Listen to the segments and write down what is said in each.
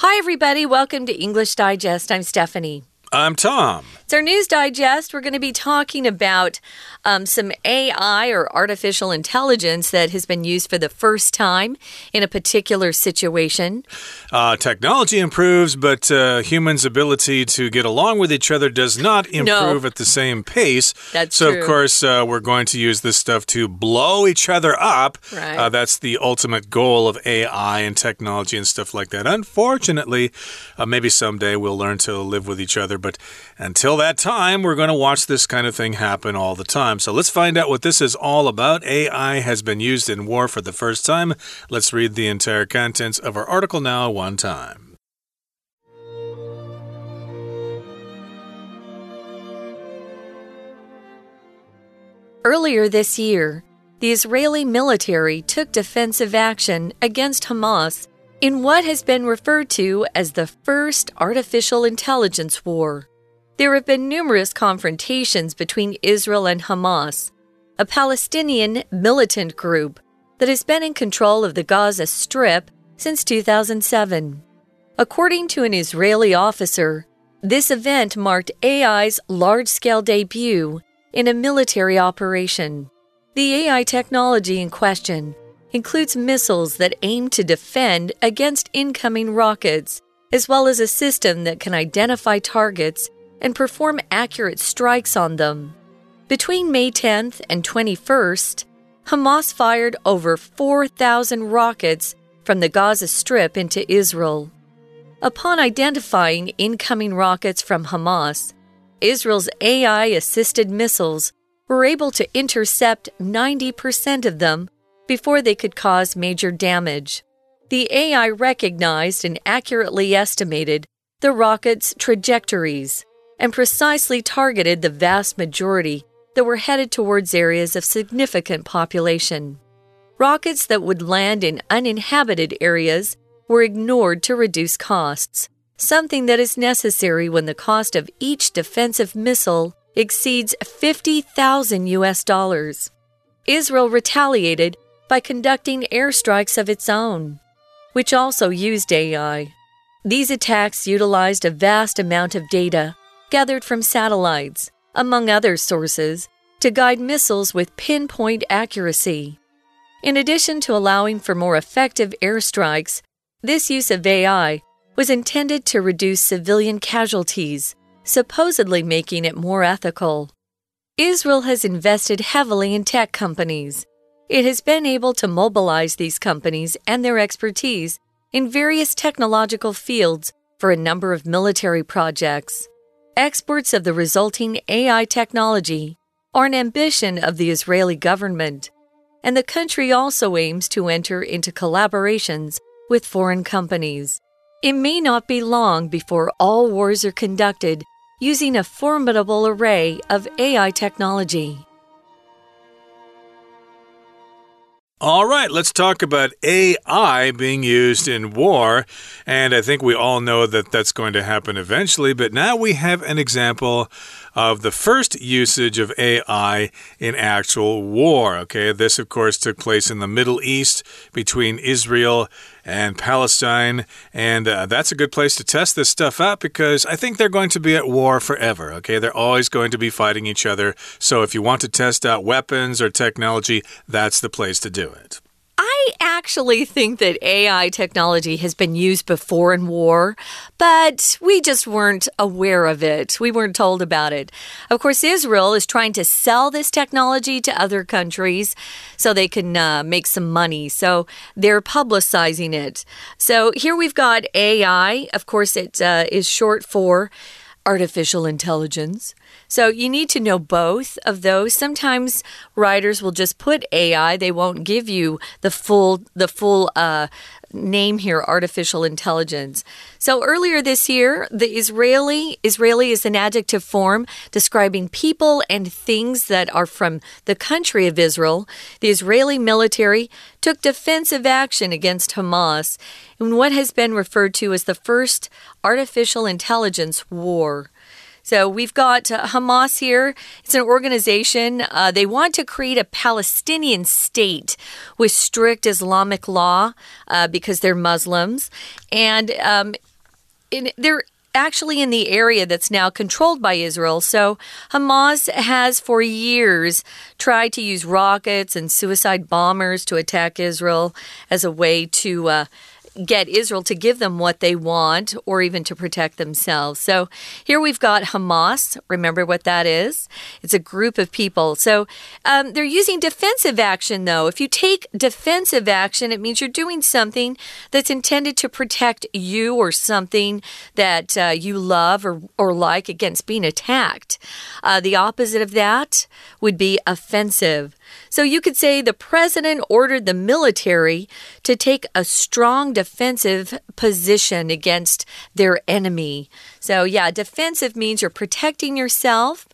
Hi, everybody. Welcome to English Digest. I'm Stephanie. I'm Tom. It's our news digest. We're going to be talking about um, some AI or artificial intelligence that has been used for the first time in a particular situation. Uh, technology improves, but uh, humans' ability to get along with each other does not improve No. at the same pace. That's so, true. of course, uh, we're going to use this stuff to blow each other up. Right. Uh, that's the ultimate goal of AI and technology and stuff like that. Unfortunately, uh, maybe someday we'll learn to live with each other, but until that time, we're going to watch this kind of thing happen all the time. So let's find out what this is all about. AI has been used in war for the first time. Let's read the entire contents of our article now, one time. Earlier this year, the Israeli military took defensive action against Hamas in what has been referred to as the first artificial intelligence war. There have been numerous confrontations between Israel and Hamas, a Palestinian militant group that has been in control of the Gaza Strip since 2007. According to an Israeli officer, this event marked AI's large scale debut in a military operation. The AI technology in question includes missiles that aim to defend against incoming rockets, as well as a system that can identify targets and perform accurate strikes on them. Between May 10th and 21st, Hamas fired over 4,000 rockets from the Gaza Strip into Israel. Upon identifying incoming rockets from Hamas, Israel's AI assisted missiles were able to intercept 90% of them before they could cause major damage. The AI recognized and accurately estimated the rockets' trajectories and precisely targeted the vast majority that were headed towards areas of significant population. Rockets that would land in uninhabited areas were ignored to reduce costs, something that is necessary when the cost of each defensive missile exceeds 50,000 US dollars. Israel retaliated by conducting airstrikes of its own, which also used AI. These attacks utilized a vast amount of data gathered from satellites, among other sources, to guide missiles with pinpoint accuracy. In addition to allowing for more effective airstrikes, this use of AI was intended to reduce civilian casualties, supposedly making it more ethical. Israel has invested heavily in tech companies. It has been able to mobilize these companies and their expertise in various technological fields for a number of military projects. Exports of the resulting AI technology are an ambition of the Israeli government, and the country also aims to enter into collaborations with foreign companies. It may not be long before all wars are conducted using a formidable array of AI technology. All right, let's talk about AI being used in war. And I think we all know that that's going to happen eventually. But now we have an example of the first usage of AI in actual war. Okay, this, of course, took place in the Middle East between Israel and Palestine. And uh, that's a good place to test this stuff out because I think they're going to be at war forever. Okay, they're always going to be fighting each other. So if you want to test out weapons or technology, that's the place to do it. Actually think that AI technology has been used before in war, but we just weren't aware of it. We weren't told about it. Of course, Israel is trying to sell this technology to other countries so they can uh, make some money. So they're publicizing it. So here we've got AI. Of course, it uh, is short for artificial intelligence. So you need to know both of those. Sometimes writers will just put AI; they won't give you the full the full uh, name here, artificial intelligence. So earlier this year, the Israeli Israeli is an adjective form describing people and things that are from the country of Israel. The Israeli military took defensive action against Hamas in what has been referred to as the first artificial intelligence war. So we've got uh, Hamas here. It's an organization. Uh, they want to create a Palestinian state with strict Islamic law uh, because they're Muslims. And um, in, they're actually in the area that's now controlled by Israel. So Hamas has for years tried to use rockets and suicide bombers to attack Israel as a way to. Uh, get Israel to give them what they want or even to protect themselves. So here we've got Hamas. Remember what that is? It's a group of people. So um, they're using defensive action, though. If you take defensive action, it means you're doing something that's intended to protect you or something that uh, you love or, or like against being attacked. Uh, the opposite of that would be offensive. So you could say the president ordered the military to take a strong defensive position against their enemy. So, yeah, defensive means you're protecting yourself.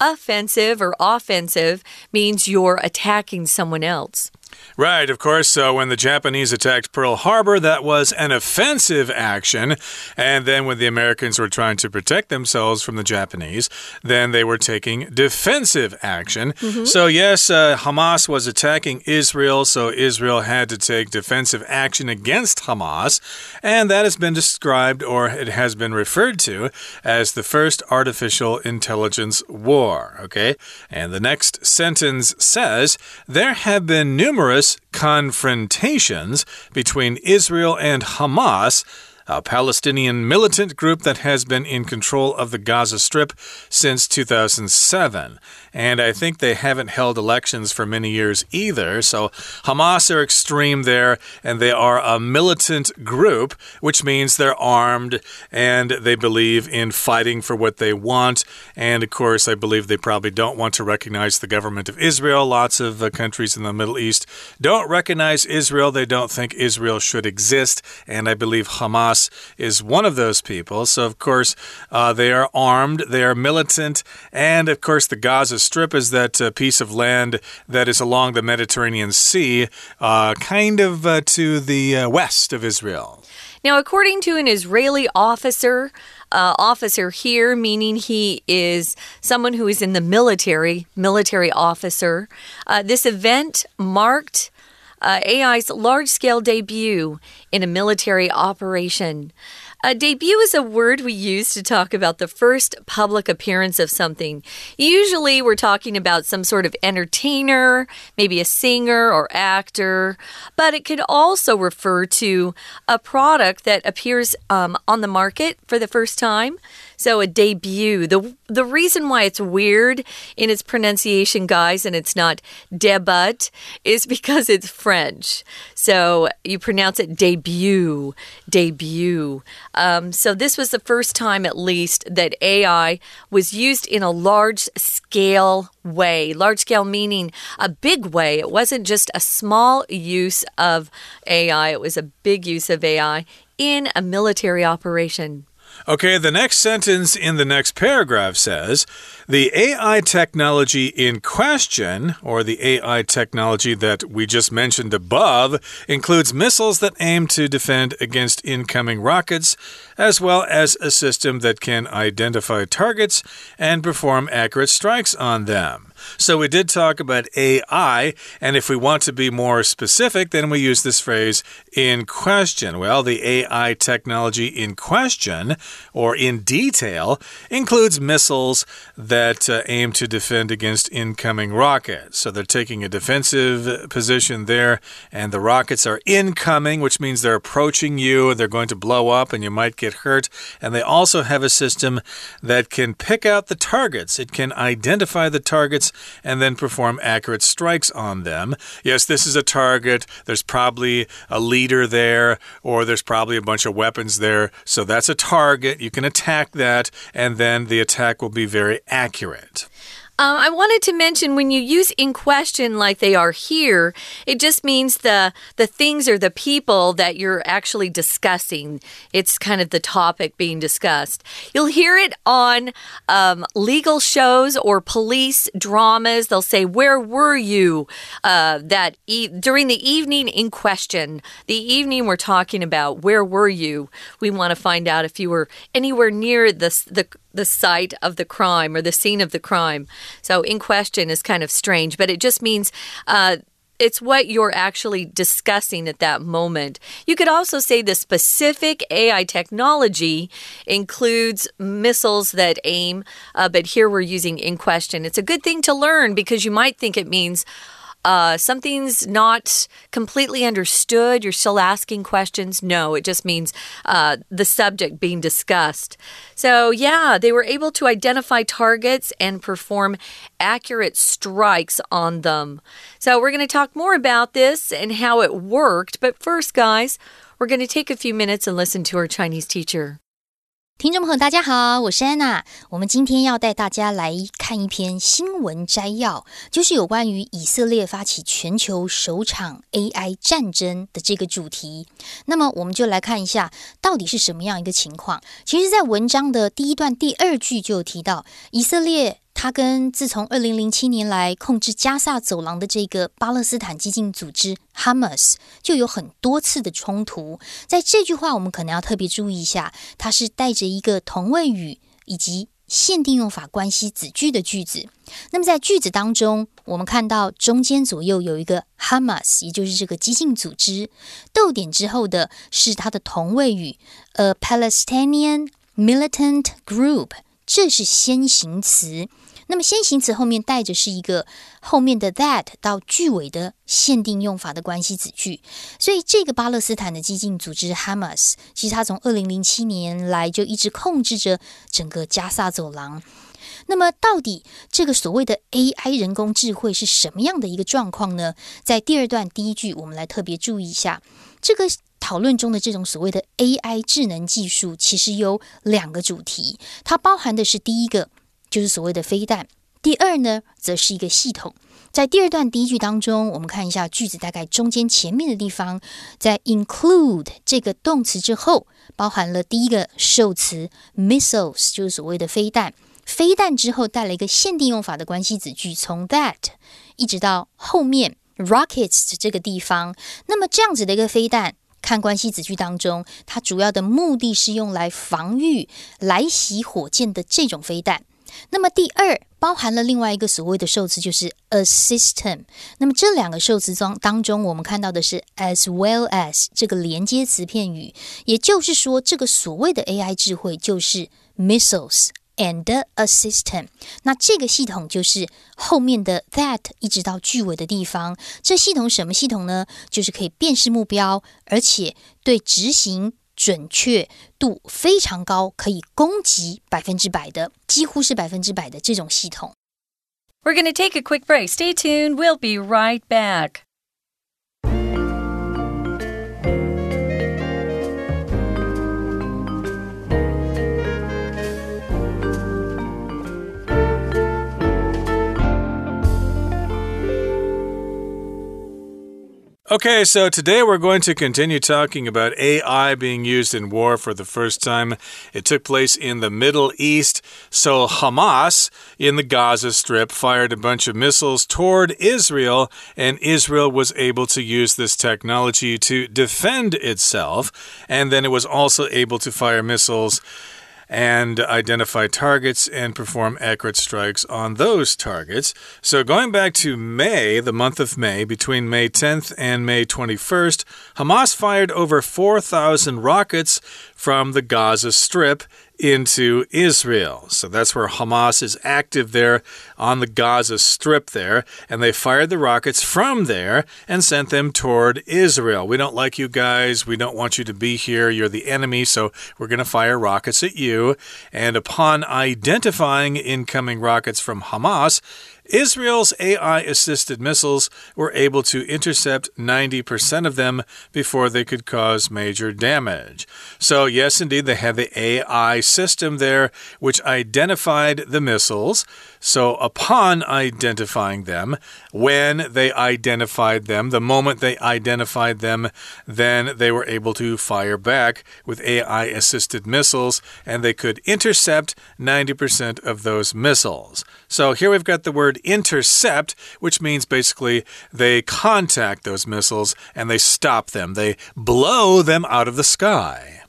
Offensive or offensive means you're attacking someone else. Right, of course. So when the Japanese attacked Pearl Harbor, that was an offensive action. And then when the Americans were trying to protect themselves from the Japanese, then they were taking defensive action. Mm -hmm. So, yes, uh, Hamas was attacking Israel, so Israel had to take defensive action against Hamas. And that has been described, or it has been referred to, as the first artificial intelligence war. Okay? And the next sentence says there have been numerous numerous confrontations between Israel and Hamas a Palestinian militant group that has been in control of the Gaza Strip since 2007 and I think they haven't held elections for many years either. So Hamas are extreme there, and they are a militant group, which means they're armed and they believe in fighting for what they want. And of course, I believe they probably don't want to recognize the government of Israel. Lots of uh, countries in the Middle East don't recognize Israel, they don't think Israel should exist. And I believe Hamas is one of those people. So, of course, uh, they are armed, they are militant, and of course, the Gaza Strip is that uh, piece of land that is along the Mediterranean Sea, uh, kind of uh, to the uh, west of Israel. Now, according to an Israeli officer, uh, officer here, meaning he is someone who is in the military, military officer. Uh, this event marked uh, AI's large scale debut in a military operation. A debut is a word we use to talk about the first public appearance of something. Usually, we're talking about some sort of entertainer, maybe a singer or actor, but it could also refer to a product that appears um, on the market for the first time. So a debut. The the reason why it's weird in its pronunciation, guys, and it's not debut, is because it's French. So you pronounce it debut, debut. Um, so this was the first time, at least, that AI was used in a large scale way. Large scale meaning a big way. It wasn't just a small use of AI, it was a big use of AI in a military operation. Okay, the next sentence in the next paragraph says the AI technology in question, or the AI technology that we just mentioned above, includes missiles that aim to defend against incoming rockets, as well as a system that can identify targets and perform accurate strikes on them. So we did talk about AI, and if we want to be more specific, then we use this phrase in question. Well, the AI technology in question, or in detail, includes missiles that uh, aim to defend against incoming rockets. So they're taking a defensive position there, and the rockets are incoming, which means they're approaching you, and they're going to blow up, and you might get hurt. And they also have a system that can pick out the targets, it can identify the targets and then perform accurate strikes on them. Yes, this is a target. There's probably a leader there, or there's probably a bunch of weapons there. So that's a target. You can attack that, and then the attack will be very accurate. Um, I wanted to mention when you use in question like they are here, it just means the the things or the people that you're actually discussing. It's kind of the topic being discussed. You'll hear it on um, legal shows or police dramas. They'll say, "Where were you uh, that e during the evening in question?" The evening we're talking about. Where were you? We want to find out if you were anywhere near the the the site of the crime or the scene of the crime. So, in question is kind of strange, but it just means uh, it's what you're actually discussing at that moment. You could also say the specific AI technology includes missiles that aim, uh, but here we're using in question. It's a good thing to learn because you might think it means uh, something's not completely understood, you're still asking questions. No, it just means uh, the subject being discussed. So, yeah, they were able to identify targets and perform accurate strikes on them. So, we're going to talk more about this and how it worked. But first, guys, we're going to take a few minutes and listen to our Chinese teacher. 听众朋友，大家好，我是安娜。我们今天要带大家来看一篇新闻摘要，就是有关于以色列发起全球首场 AI 战争的这个主题。那么，我们就来看一下到底是什么样一个情况。其实，在文章的第一段第二句就有提到，以色列。他跟自从二零零七年来控制加萨走廊的这个巴勒斯坦激进组织哈马斯就有很多次的冲突。在这句话，我们可能要特别注意一下，它是带着一个同位语以及限定用法关系子句的句子。那么在句子当中，我们看到中间左右有一个哈马斯，也就是这个激进组织。逗点之后的是它的同位语，a Palestinian militant group，这是先行词。那么先行词后面带着是一个后面的 that 到句尾的限定用法的关系子句，所以这个巴勒斯坦的激进组织 Hamas，其实它从二零零七年来就一直控制着整个加萨走廊。那么到底这个所谓的 AI 人工智慧是什么样的一个状况呢？在第二段第一句，我们来特别注意一下这个讨论中的这种所谓的 AI 智能技术，其实有两个主题，它包含的是第一个。就是所谓的飞弹。第二呢，则是一个系统。在第二段第一句当中，我们看一下句子大概中间前面的地方，在 include 这个动词之后，包含了第一个受词 missiles，就是所谓的飞弹。飞弹之后带了一个限定用法的关系子句，从 that 一直到后面 rockets 这个地方。那么这样子的一个飞弹，看关系子句当中，它主要的目的是用来防御来袭火箭的这种飞弹。那么第二包含了另外一个所谓的受词，就是 a system。那么这两个受词中当中，我们看到的是 as well as 这个连接词片语，也就是说，这个所谓的 AI 智慧就是 missiles and a system。那这个系统就是后面的 that 一直到句尾的地方。这系统什么系统呢？就是可以辨识目标，而且对执行。准确度非常高，可以攻击百分之百的，几乎是百分之百的这种系统。We're going to take a quick break. Stay tuned. We'll be right back. Okay, so today we're going to continue talking about AI being used in war for the first time. It took place in the Middle East. So Hamas in the Gaza Strip fired a bunch of missiles toward Israel, and Israel was able to use this technology to defend itself. And then it was also able to fire missiles and identify targets and perform accurate strikes on those targets. So, going back to May, the month of May, between May 10th and May 21st, Hamas fired over 4,000 rockets from the Gaza Strip into Israel. So that's where Hamas is active there on the Gaza Strip there. And they fired the rockets from there and sent them toward Israel. We don't like you guys. We don't want you to be here. You're the enemy. So we're going to fire rockets at you. And upon identifying incoming rockets from Hamas, Israel's AI assisted missiles were able to intercept 90% of them before they could cause major damage. So, yes, indeed, they had the AI system there which identified the missiles. So, upon identifying them, when they identified them, the moment they identified them, then they were able to fire back with AI assisted missiles and they could intercept 90% of those missiles. So, here we've got the word intercept, which means basically they contact those missiles and they stop them, they blow them out of the sky.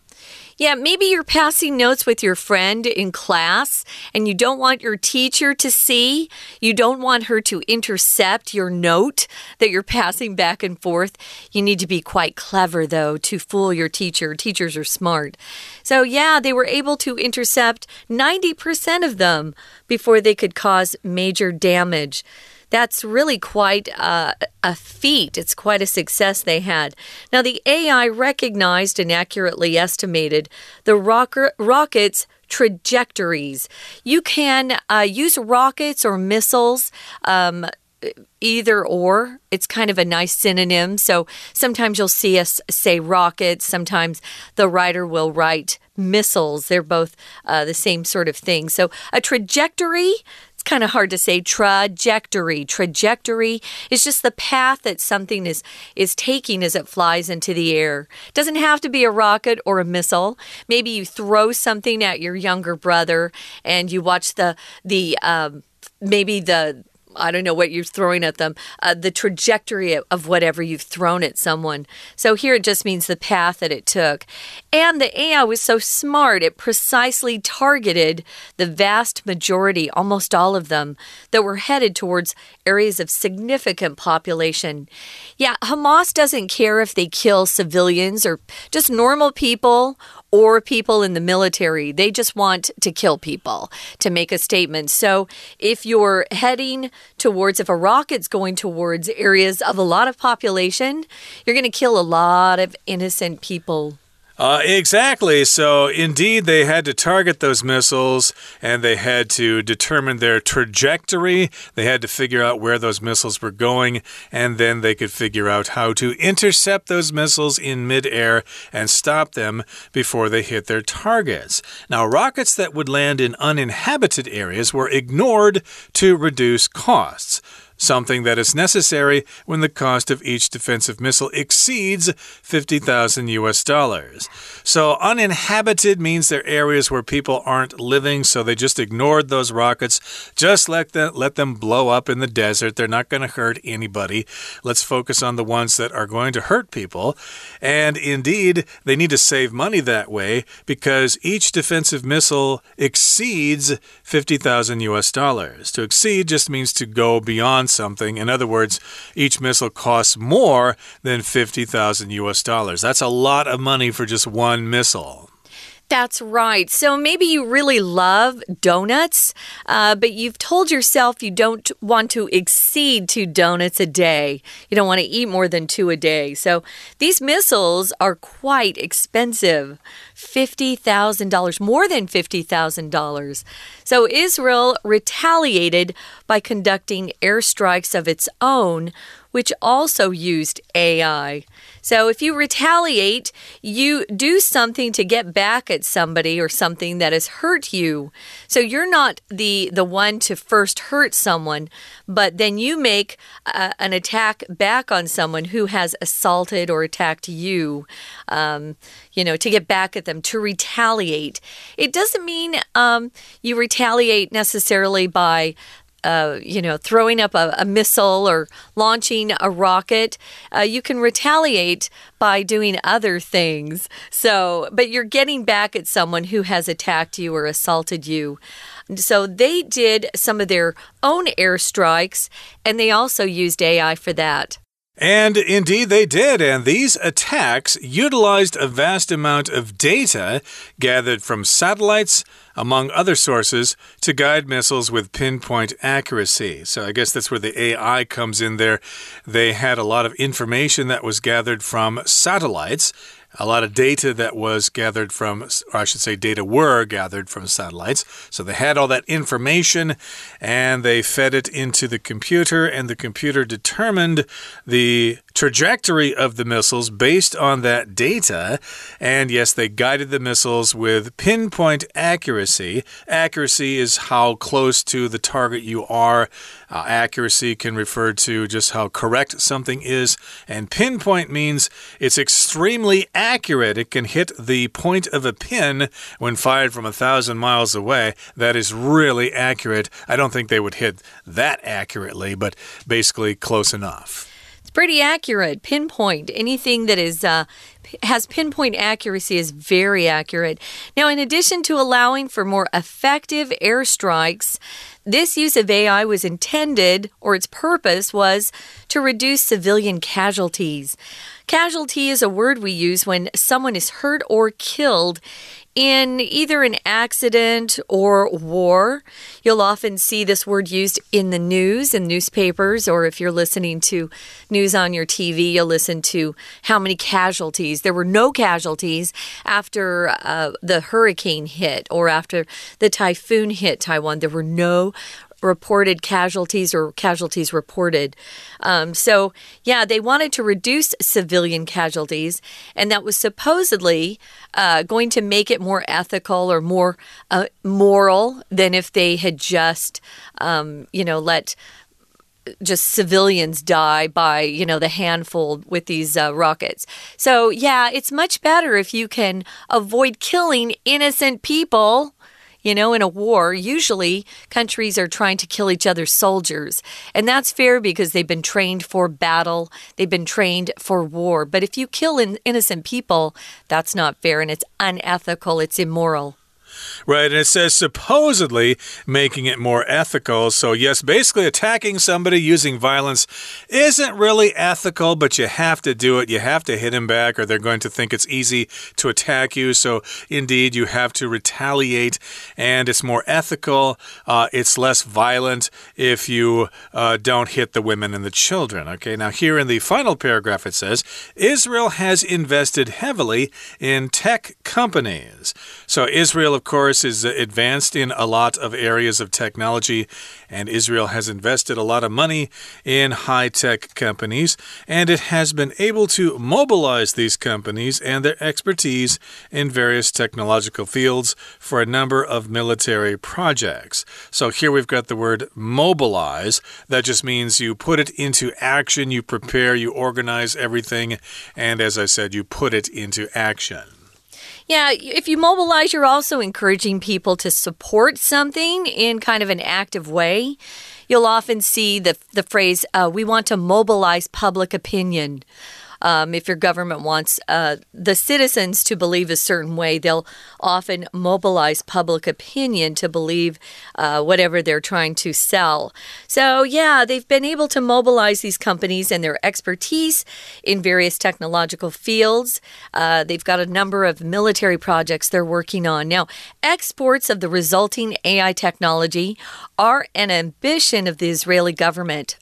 Yeah, maybe you're passing notes with your friend in class and you don't want your teacher to see. You don't want her to intercept your note that you're passing back and forth. You need to be quite clever, though, to fool your teacher. Teachers are smart. So, yeah, they were able to intercept 90% of them before they could cause major damage that's really quite a, a feat. It's quite a success they had. Now, the AI recognized and accurately estimated the rocker, rocket's trajectories. You can uh, use rockets or missiles. Um, either or. It's kind of a nice synonym. So sometimes you'll see us say rockets, sometimes the writer will write missiles. They're both uh, the same sort of thing. So a trajectory, it's kind of hard to say trajectory. Trajectory is just the path that something is is taking as it flies into the air. It doesn't have to be a rocket or a missile. Maybe you throw something at your younger brother and you watch the the um, maybe the I don't know what you're throwing at them, uh, the trajectory of whatever you've thrown at someone. So here it just means the path that it took. And the AI was so smart, it precisely targeted the vast majority, almost all of them, that were headed towards areas of significant population. Yeah, Hamas doesn't care if they kill civilians or just normal people or people in the military. They just want to kill people to make a statement. So if you're heading towards, if a rocket's going towards areas of a lot of population, you're going to kill a lot of innocent people. Uh, exactly. So, indeed, they had to target those missiles and they had to determine their trajectory. They had to figure out where those missiles were going, and then they could figure out how to intercept those missiles in midair and stop them before they hit their targets. Now, rockets that would land in uninhabited areas were ignored to reduce costs something that is necessary when the cost of each defensive missile exceeds 50,000 US dollars. So, uninhabited means they're areas where people aren't living, so they just ignored those rockets. Just let them, let them blow up in the desert. They're not going to hurt anybody. Let's focus on the ones that are going to hurt people. And indeed, they need to save money that way because each defensive missile exceeds 50,000 US dollars. To exceed just means to go beyond something. In other words, each missile costs more than 50,000 US dollars. That's a lot of money for just one missile. That's right. So maybe you really love donuts, uh, but you've told yourself you don't want to exceed two donuts a day. You don't want to eat more than two a day. So these missiles are quite expensive $50,000, more than $50,000. So Israel retaliated by conducting airstrikes of its own which also used AI. So if you retaliate, you do something to get back at somebody or something that has hurt you. So you're not the the one to first hurt someone, but then you make uh, an attack back on someone who has assaulted or attacked you. Um, you know, to get back at them, to retaliate. It doesn't mean um, you retaliate necessarily by uh, you know, throwing up a, a, missile or launching a rocket, uh, you can retaliate by doing other things. So, but you're getting back at someone who has attacked you or assaulted you. So they did some of their own airstrikes, and they also used AI for that. And indeed, they did. And these attacks utilized a vast amount of data gathered from satellites, among other sources, to guide missiles with pinpoint accuracy. So I guess that's where the AI comes in there. They had a lot of information that was gathered from satellites a lot of data that was gathered from, or I should say, data were gathered from satellites. So they had all that information and they fed it into the computer, and the computer determined the trajectory of the missiles based on that data. And yes, they guided the missiles with pinpoint accuracy. Accuracy is how close to the target you are. Uh, accuracy can refer to just how correct something is. And pinpoint means it's extremely accurate. It can hit the point of a pin when fired from a thousand miles away. That is really accurate. I don't think they would hit that accurately, but basically close enough. It's pretty accurate, pinpoint. Anything that is uh, has pinpoint accuracy is very accurate. Now, in addition to allowing for more effective airstrikes, this use of AI was intended, or its purpose was to reduce civilian casualties. Casualty is a word we use when someone is hurt or killed in either an accident or war. You'll often see this word used in the news and newspapers, or if you're listening to news on your TV, you'll listen to how many casualties. There were no casualties after uh, the hurricane hit or after the typhoon hit Taiwan. There were no reported casualties or casualties reported. Um, so, yeah, they wanted to reduce civilian casualties, and that was supposedly uh, going to make it more ethical or more uh, moral than if they had just, um, you know, let just civilians die by you know the handful with these uh, rockets so yeah it's much better if you can avoid killing innocent people you know, in a war, usually countries are trying to kill each other's soldiers. And that's fair because they've been trained for battle, they've been trained for war. But if you kill in innocent people, that's not fair and it's unethical, it's immoral. Right, and it says supposedly making it more ethical. So, yes, basically attacking somebody using violence isn't really ethical, but you have to do it. You have to hit him back, or they're going to think it's easy to attack you. So, indeed, you have to retaliate, and it's more ethical. Uh, it's less violent if you uh, don't hit the women and the children. Okay, now here in the final paragraph, it says Israel has invested heavily in tech companies. So, Israel, of course, is advanced in a lot of areas of technology, and Israel has invested a lot of money in high tech companies, and it has been able to mobilize these companies and their expertise in various technological fields for a number of military projects. So here we've got the word mobilize. That just means you put it into action, you prepare, you organize everything, and as I said, you put it into action. Yeah, if you mobilize, you're also encouraging people to support something in kind of an active way. You'll often see the, the phrase, uh, we want to mobilize public opinion. Um, if your government wants uh, the citizens to believe a certain way, they'll often mobilize public opinion to believe uh, whatever they're trying to sell. So, yeah, they've been able to mobilize these companies and their expertise in various technological fields. Uh, they've got a number of military projects they're working on. Now, exports of the resulting AI technology are an ambition of the Israeli government.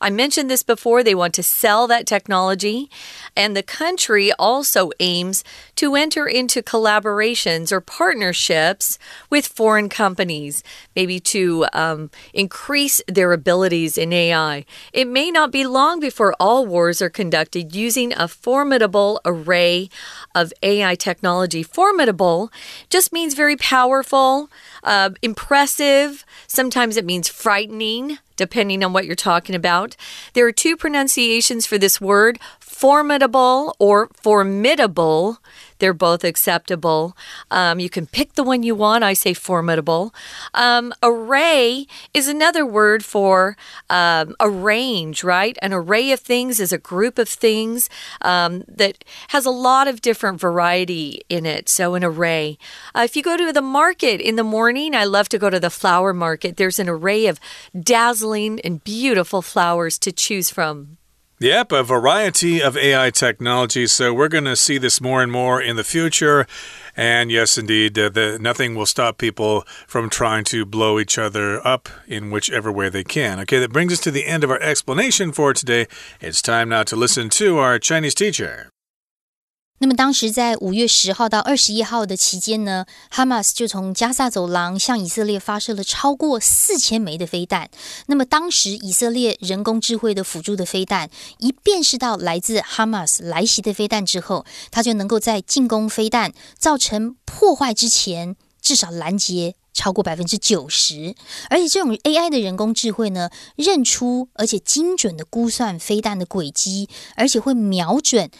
I mentioned this before. They want to sell that technology. And the country also aims to enter into collaborations or partnerships with foreign companies, maybe to um, increase their abilities in AI. It may not be long before all wars are conducted using a formidable array of AI technology. Formidable just means very powerful, uh, impressive. Sometimes it means frightening depending on what you're talking about. There are two pronunciations for this word formidable or formidable. They're both acceptable. Um, you can pick the one you want. I say formidable. Um, array is another word for um, arrange, right? An array of things is a group of things um, that has a lot of different variety in it. So, an array. Uh, if you go to the market in the morning, I love to go to the flower market. There's an array of dazzling and beautiful flowers to choose from. Yep, a variety of AI technology. So we're going to see this more and more in the future. And yes, indeed, uh, the, nothing will stop people from trying to blow each other up in whichever way they can. Okay, that brings us to the end of our explanation for today. It's time now to listen to our Chinese teacher. 那么当时在五月十号到二十一号的期间呢，哈马斯就从加萨走廊向以色列发射了超过四千枚的飞弹。那么当时以色列人工智慧的辅助的飞弹，一辨识到来自哈马斯来袭的飞弹之后，它就能够在进攻飞弹造成破坏之前，至少拦截超过百分之九十。而且这种 AI 的人工智慧呢，认出而且精准的估算飞弹的轨迹，而且会瞄准。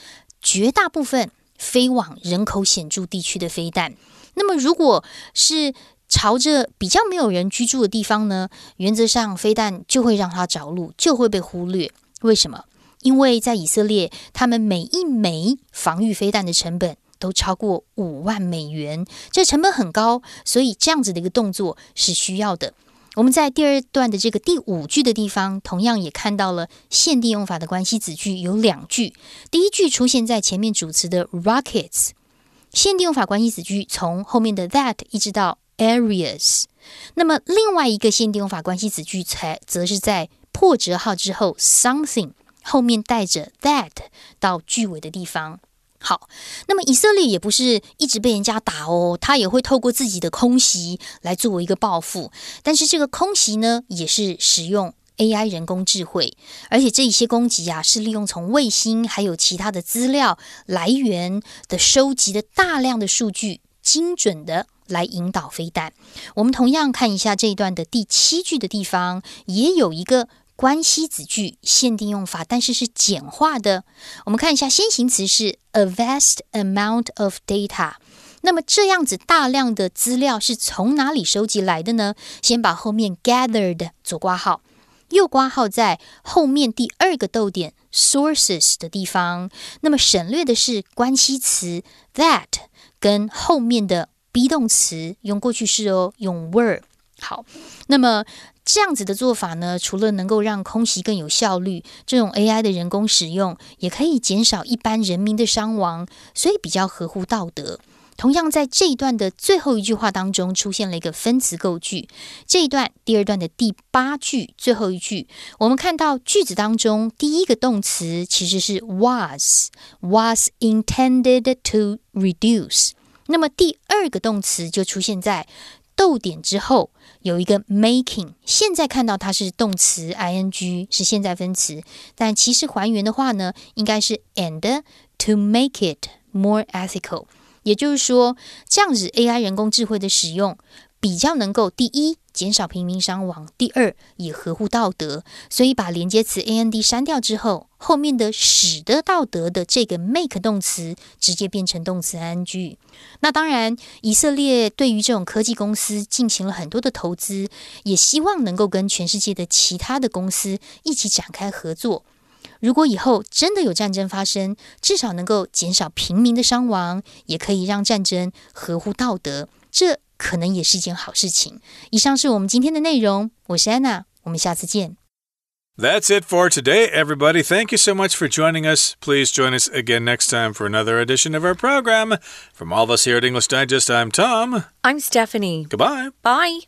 绝大部分飞往人口显著地区的飞弹，那么如果是朝着比较没有人居住的地方呢？原则上飞弹就会让它着陆，就会被忽略。为什么？因为在以色列，他们每一枚防御飞弹的成本都超过五万美元，这成本很高，所以这样子的一个动作是需要的。我们在第二段的这个第五句的地方，同样也看到了限定用法的关系子句有两句。第一句出现在前面主词的 rockets，限定用法关系子句从后面的 that 一直到 areas。那么另外一个限定用法关系子句才则是在破折号之后 something 后面带着 that 到句尾的地方。好，那么以色列也不是一直被人家打哦，他也会透过自己的空袭来作为一个报复。但是这个空袭呢，也是使用 AI 人工智慧，而且这一些攻击啊，是利用从卫星还有其他的资料来源的收集的大量的数据，精准的来引导飞弹。我们同样看一下这一段的第七句的地方，也有一个。关系子句限定用法，但是是简化的。我们看一下先行词是 a vast amount of data。那么这样子大量的资料是从哪里收集来的呢？先把后面 gathered 左挂号，右挂号在后面第二个逗点 sources 的地方。那么省略的是关系词 that 跟后面的 be 动词用过去式哦，用 were。好，那么。这样子的做法呢，除了能够让空袭更有效率，这种 AI 的人工使用也可以减少一般人民的伤亡，所以比较合乎道德。同样，在这一段的最后一句话当中，出现了一个分词构句。这一段第二段的第八句最后一句，我们看到句子当中第一个动词其实是 was，was intended to reduce。那么第二个动词就出现在逗点之后。有一个 making，现在看到它是动词 ing 是现在分词，但其实还原的话呢，应该是 and to make it more ethical。也就是说，这样子 AI 人工智慧的使用比较能够第一。减少平民伤亡。第二，也合乎道德，所以把连接词 a n d 删掉之后，后面的使得道德的这个 make 动词直接变成动词 ing。那当然，以色列对于这种科技公司进行了很多的投资，也希望能够跟全世界的其他的公司一起展开合作。如果以后真的有战争发生，至少能够减少平民的伤亡，也可以让战争合乎道德。这。可能也是一件好事情。以上是我们今天的内容，我是安娜，我们下次见。That's it for today, everybody. Thank you so much for joining us. Please join us again next time for another edition of our program. From all of us here at English Digest, I'm Tom. I'm Stephanie. Goodbye. Bye.